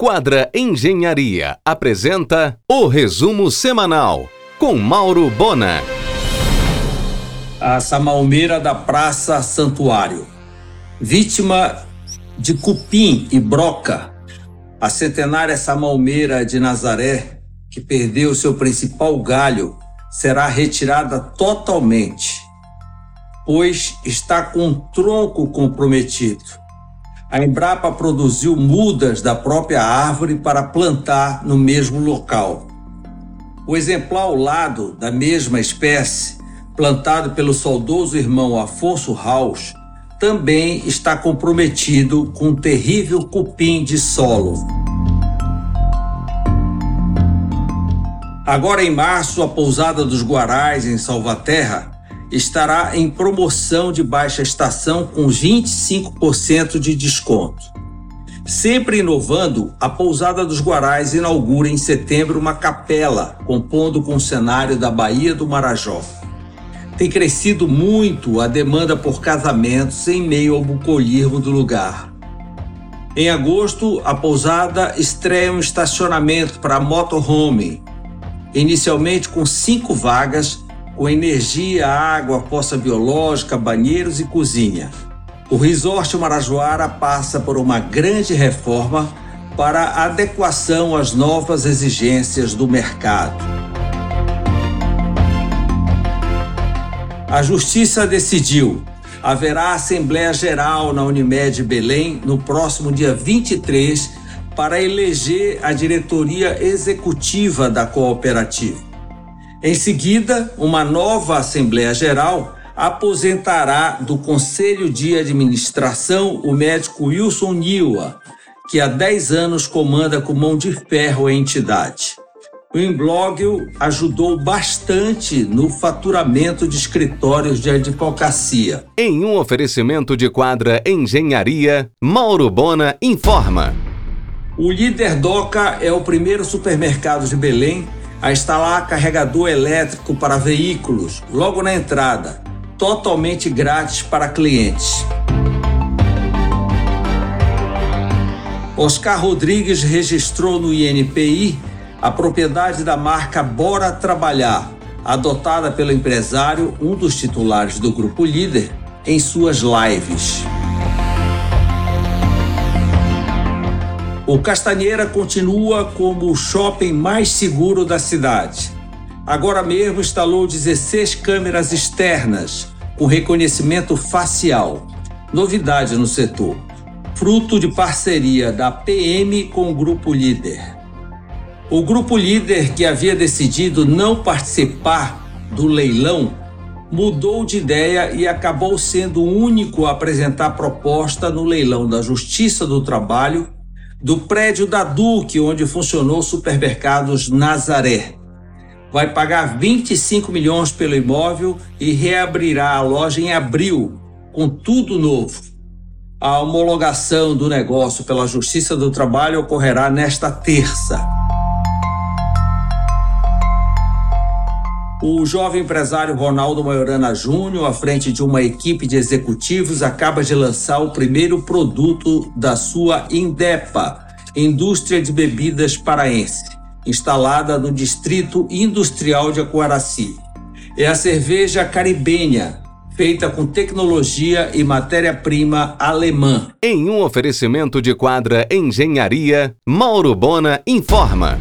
Quadra Engenharia apresenta o resumo semanal com Mauro Bona. A Samalmeira da Praça Santuário. Vítima de cupim e broca, a centenária Samalmeira de Nazaré, que perdeu seu principal galho, será retirada totalmente, pois está com o tronco comprometido a Embrapa produziu mudas da própria árvore para plantar no mesmo local. O exemplar ao lado da mesma espécie, plantado pelo saudoso irmão Afonso Raus, também está comprometido com um terrível cupim de solo. Agora em março, a pousada dos Guarais, em Salvaterra, estará em promoção de baixa estação com 25% de desconto. Sempre inovando, a Pousada dos Guarais inaugura em setembro uma capela, compondo com o cenário da Baía do Marajó. Tem crescido muito a demanda por casamentos em meio ao bucolismo do lugar. Em agosto, a pousada estreia um estacionamento para motorhome, inicialmente com cinco vagas com energia, água, poça biológica, banheiros e cozinha. O Resort Marajoara passa por uma grande reforma para adequação às novas exigências do mercado. A Justiça decidiu. Haverá Assembleia Geral na Unimed Belém no próximo dia 23 para eleger a diretoria executiva da cooperativa. Em seguida, uma nova Assembleia Geral aposentará do Conselho de Administração o médico Wilson Niwa, que há 10 anos comanda com mão de ferro a entidade. O Imblog ajudou bastante no faturamento de escritórios de advocacia. Em um oferecimento de quadra Engenharia, Mauro Bona informa. O Líder Doca é o primeiro supermercado de Belém a instalar carregador elétrico para veículos logo na entrada, totalmente grátis para clientes. Oscar Rodrigues registrou no INPI a propriedade da marca Bora Trabalhar, adotada pelo empresário, um dos titulares do grupo líder, em suas lives. O Castanheira continua como o shopping mais seguro da cidade. Agora mesmo instalou 16 câmeras externas com reconhecimento facial. Novidade no setor. Fruto de parceria da PM com o Grupo Líder. O Grupo Líder, que havia decidido não participar do leilão, mudou de ideia e acabou sendo o único a apresentar proposta no leilão da Justiça do Trabalho do prédio da Duque, onde funcionou o supermercados Nazaré. Vai pagar 25 milhões pelo imóvel e reabrirá a loja em abril, com tudo novo. A homologação do negócio pela Justiça do Trabalho ocorrerá nesta terça. O jovem empresário Ronaldo Maiorana Júnior, à frente de uma equipe de executivos, acaba de lançar o primeiro produto da sua Indepa, Indústria de Bebidas Paraense, instalada no Distrito Industrial de Acuaraci. É a cerveja caribenha, feita com tecnologia e matéria-prima alemã. Em um oferecimento de quadra Engenharia, Mauro Bona informa.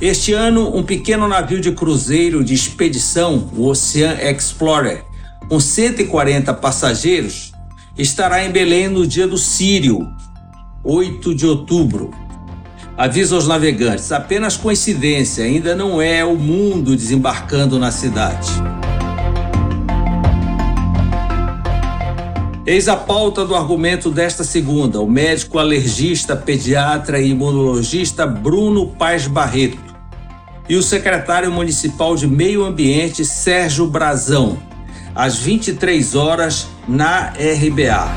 Este ano, um pequeno navio de cruzeiro de expedição, o Ocean Explorer, com 140 passageiros, estará em Belém no dia do Sírio, 8 de outubro. Avisa aos navegantes, apenas coincidência, ainda não é o mundo desembarcando na cidade. Eis a pauta do argumento desta segunda. O médico alergista, pediatra e imunologista Bruno Paz Barreto e o secretário municipal de Meio Ambiente, Sérgio Brazão, às 23 horas na RBA.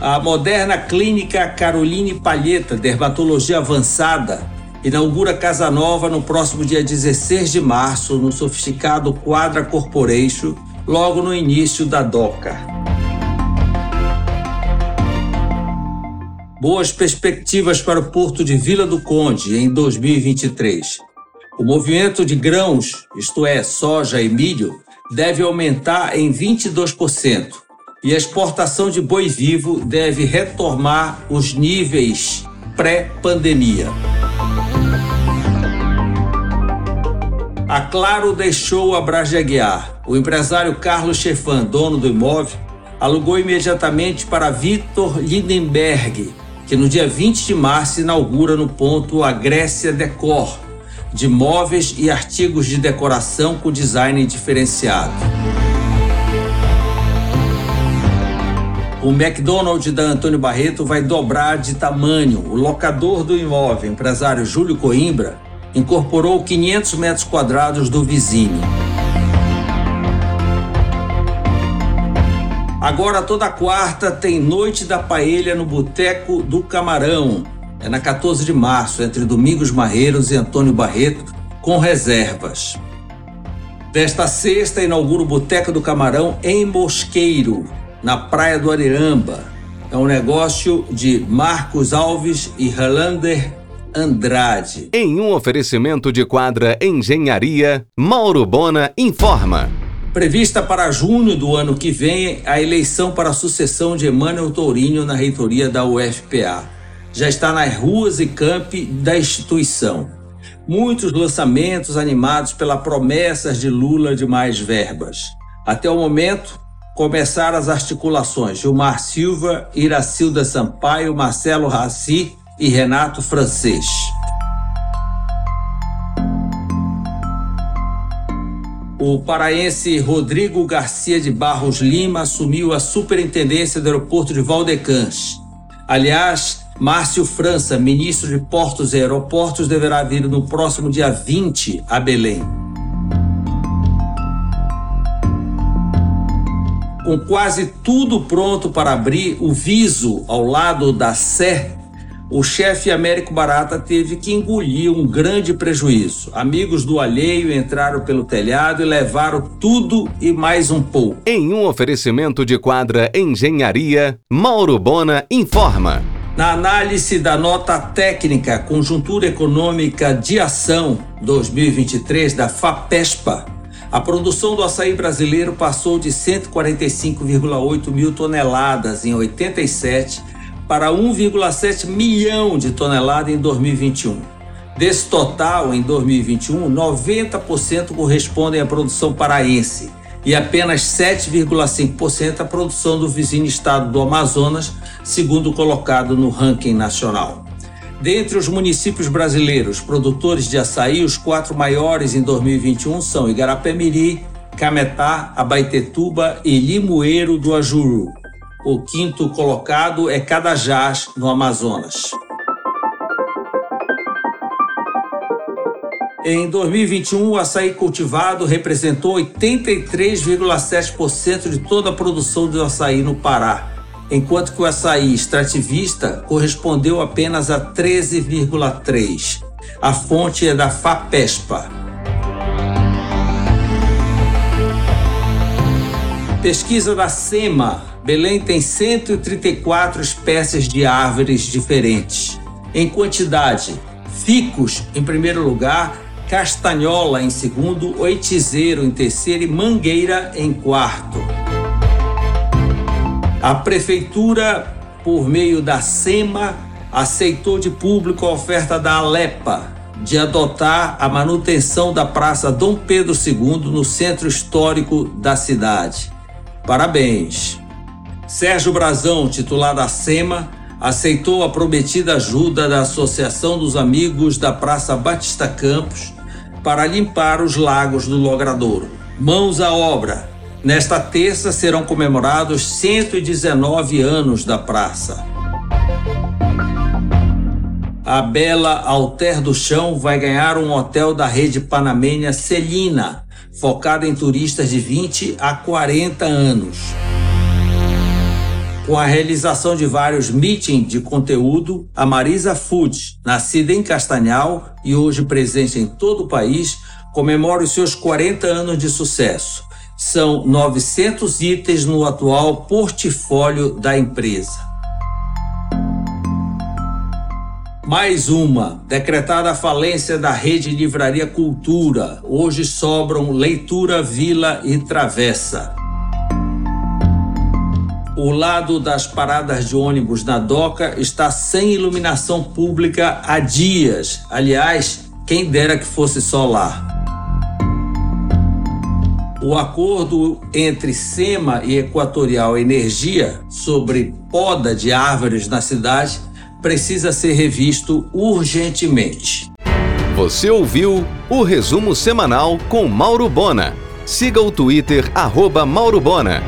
A moderna clínica Caroline Palheta, dermatologia avançada, inaugura Casa Nova no próximo dia 16 de março no sofisticado Quadra Corporation, logo no início da DOCA. Boas perspectivas para o porto de Vila do Conde em 2023. O movimento de grãos, isto é, soja e milho, deve aumentar em 22% e a exportação de boi vivo deve retomar os níveis pré-pandemia. A Claro deixou a Brageguiar. O empresário Carlos Chefan, dono do imóvel, alugou imediatamente para Vitor Lindenberg, que no dia 20 de março inaugura no ponto a Grécia Decor, de móveis e artigos de decoração com design diferenciado. O McDonald's da Antônio Barreto vai dobrar de tamanho. O locador do imóvel, empresário Júlio Coimbra, incorporou 500 metros quadrados do vizinho. Agora toda quarta tem Noite da Paelha no Boteco do Camarão. É na 14 de março, entre Domingos Marreiros e Antônio Barreto, com reservas. Desta sexta inaugura o Boteco do Camarão em Mosqueiro, na Praia do Areamba. É um negócio de Marcos Alves e Helander Andrade. Em um oferecimento de quadra Engenharia, Mauro Bona informa. Prevista para junho do ano que vem a eleição para a sucessão de Emmanuel Tourinho na reitoria da UFPA. Já está nas ruas e campi da instituição. Muitos lançamentos animados pelas promessas de Lula de mais verbas. Até o momento, começaram as articulações Gilmar Silva, Iracilda Sampaio, Marcelo Raci e Renato Francês. O paraense Rodrigo Garcia de Barros Lima assumiu a superintendência do aeroporto de Valdecans. Aliás, Márcio França, ministro de Portos e Aeroportos, deverá vir no próximo dia 20 a Belém. Com quase tudo pronto para abrir o viso ao lado da Sé, o chefe Américo Barata teve que engolir um grande prejuízo. Amigos do alheio entraram pelo telhado e levaram tudo e mais um pouco. Em um oferecimento de quadra Engenharia, Mauro Bona informa. Na análise da nota técnica Conjuntura Econômica de Ação 2023 da FAPESPA, a produção do açaí brasileiro passou de 145,8 mil toneladas em 87 para 1,7 milhão de toneladas em 2021. Desse total, em 2021, 90% correspondem à produção paraense e apenas 7,5% à produção do vizinho estado do Amazonas, segundo colocado no ranking nacional. Dentre os municípios brasileiros produtores de açaí, os quatro maiores em 2021 são Igarapé-Miri, Cametá, Abaetetuba e Limoeiro do Ajuru. O quinto colocado é Cadajás, no Amazonas. Em 2021, o açaí cultivado representou 83,7% de toda a produção de açaí no Pará, enquanto que o açaí extrativista correspondeu apenas a 13,3%. A fonte é da FAPESPA. Pesquisa da SEMA Belém tem 134 espécies de árvores diferentes. Em quantidade, ficus em primeiro lugar, castanhola em segundo, oitizeiro em terceiro e mangueira em quarto. A prefeitura, por meio da SEMA, aceitou de público a oferta da Alepa de adotar a manutenção da Praça Dom Pedro II no centro histórico da cidade. Parabéns! Sérgio Brazão, titular da SEMA, aceitou a prometida ajuda da Associação dos Amigos da Praça Batista Campos para limpar os lagos do Logradouro. Mãos à obra! Nesta terça serão comemorados 119 anos da praça. A bela Alter do Chão vai ganhar um hotel da rede panamenha Celina, focado em turistas de 20 a 40 anos com a realização de vários meetings de conteúdo, a Marisa Food, nascida em Castanhal e hoje presente em todo o país, comemora os seus 40 anos de sucesso. São 900 itens no atual portfólio da empresa. Mais uma, decretada a falência da rede Livraria Cultura. Hoje sobram Leitura, Vila e Travessa. O lado das paradas de ônibus na Doca está sem iluminação pública há dias. Aliás, quem dera que fosse lá. O acordo entre SEMA e Equatorial Energia sobre poda de árvores na cidade precisa ser revisto urgentemente. Você ouviu o resumo semanal com Mauro Bona. Siga o Twitter, arroba Mauro Bona.